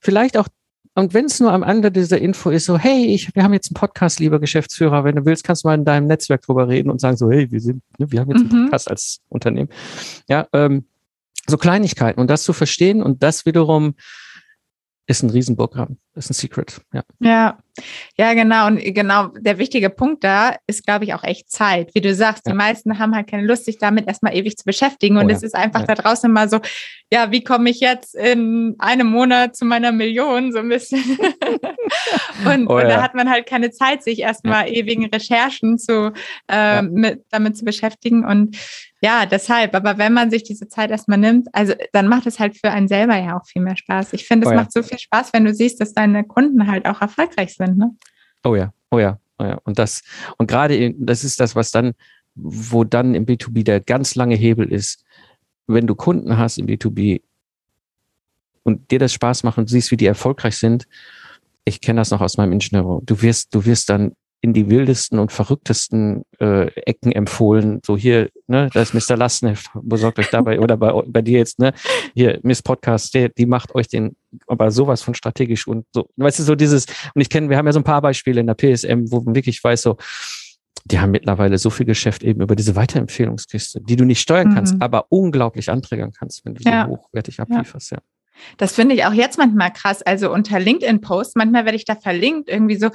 vielleicht auch, und wenn es nur am Ende dieser Info ist, so, hey, ich, wir haben jetzt einen Podcast, lieber Geschäftsführer, wenn du willst, kannst du mal in deinem Netzwerk drüber reden und sagen so, hey, wir sind, ne, wir haben jetzt mhm. einen Podcast als Unternehmen. Ja, ähm, so Kleinigkeiten und das zu verstehen und das wiederum ist ein Riesenprogramm, ist ein Secret, ja. Ja, ja, genau. Und genau, der wichtige Punkt da ist, glaube ich, auch echt Zeit. Wie du sagst, ja. die meisten haben halt keine Lust, sich damit erstmal ewig zu beschäftigen. Und oh, es ist einfach ja. da draußen immer so, ja, wie komme ich jetzt in einem Monat zu meiner Million, so ein bisschen. und, oh, und, da hat man halt keine Zeit, sich erstmal ewigen Recherchen zu, äh, mit, damit zu beschäftigen. Und ja, deshalb. Aber wenn man sich diese Zeit erstmal nimmt, also dann macht es halt für einen selber ja auch viel mehr Spaß. Ich finde, es oh, ja. macht so viel Spaß, wenn du siehst, dass deine Kunden halt auch erfolgreich sind. Ne? Oh ja, oh ja, oh ja. Und das, und gerade das ist das, was dann, wo dann im B2B der ganz lange Hebel ist, wenn du Kunden hast im B2B und dir das Spaß macht und siehst, wie die erfolgreich sind, ich kenne das noch aus meinem Ingenieur, du wirst, du wirst dann in die wildesten und verrücktesten äh, Ecken empfohlen. So hier, ne, da ist Mr. Lastenheft, besorgt euch dabei oder bei, bei dir jetzt, ne, hier Miss Podcast, der, die macht euch den, aber sowas von strategisch und so. Weißt du, so dieses, und ich kenne, wir haben ja so ein paar Beispiele in der PSM, wo man wirklich weiß, so, die haben mittlerweile so viel Geschäft eben über diese Weiterempfehlungskiste, die du nicht steuern kannst, mhm. aber unglaublich anträgern kannst, wenn du ja. so hochwertig ablieferst, ja. ja. Das finde ich auch jetzt manchmal krass. Also unter LinkedIn-Posts, manchmal werde ich da verlinkt, irgendwie so,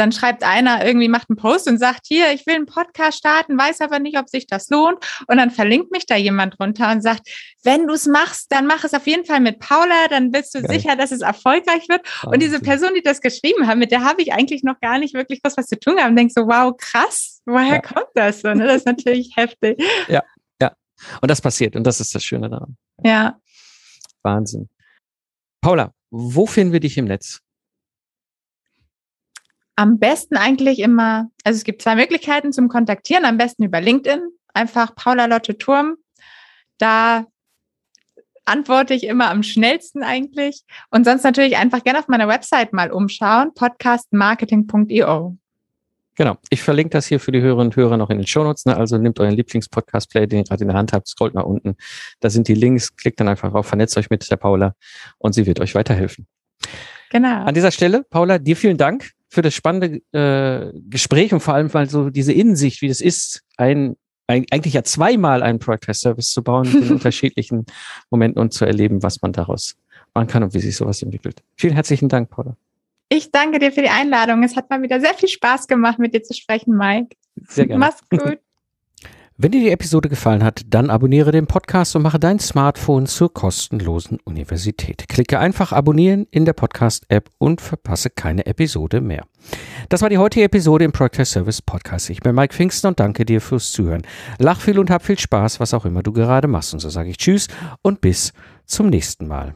dann schreibt einer irgendwie, macht einen Post und sagt, hier, ich will einen Podcast starten, weiß aber nicht, ob sich das lohnt. Und dann verlinkt mich da jemand drunter und sagt, wenn du es machst, dann mach es auf jeden Fall mit Paula, dann bist du Geil. sicher, dass es erfolgreich wird. Wahnsinn. Und diese Person, die das geschrieben hat, mit der habe ich eigentlich noch gar nicht wirklich was, was zu tun gehabt und denke so, wow, krass, woher ja. kommt das? So, ne? Das ist natürlich heftig. Ja, ja. Und das passiert und das ist das Schöne daran. Ja. Wahnsinn. Paula, wo finden wir dich im Netz? Am besten eigentlich immer, also es gibt zwei Möglichkeiten zum Kontaktieren. Am besten über LinkedIn, einfach Paula Lotte Turm. Da antworte ich immer am schnellsten eigentlich. Und sonst natürlich einfach gerne auf meiner Website mal umschauen, podcastmarketing.io. Genau. Ich verlinke das hier für die Hörerinnen und Hörer noch in den Shownotes. Ne? Also nehmt euren Lieblings-Podcast-Player, den ihr gerade in der Hand habt, scrollt nach unten. Da sind die Links, klickt dann einfach drauf, vernetzt euch mit der Paula und sie wird euch weiterhelfen. Genau. An dieser Stelle, Paula, dir vielen Dank für das spannende äh, Gespräch und vor allem weil so diese Innensicht, wie das ist, ein, ein eigentlich ja zweimal einen Project Service zu bauen in unterschiedlichen Momenten und zu erleben, was man daraus machen kann und wie sich sowas entwickelt. Vielen herzlichen Dank, Paula. Ich danke dir für die Einladung. Es hat mal wieder sehr viel Spaß gemacht, mit dir zu sprechen, Mike. Sehr gerne. Mach's gut. Wenn dir die Episode gefallen hat, dann abonniere den Podcast und mache dein Smartphone zur kostenlosen Universität. Klicke einfach abonnieren in der Podcast-App und verpasse keine Episode mehr. Das war die heutige Episode im Project Service Podcast. Ich bin Mike Pfingsten und danke dir fürs Zuhören. Lach viel und hab viel Spaß, was auch immer du gerade machst. Und so sage ich Tschüss und bis zum nächsten Mal.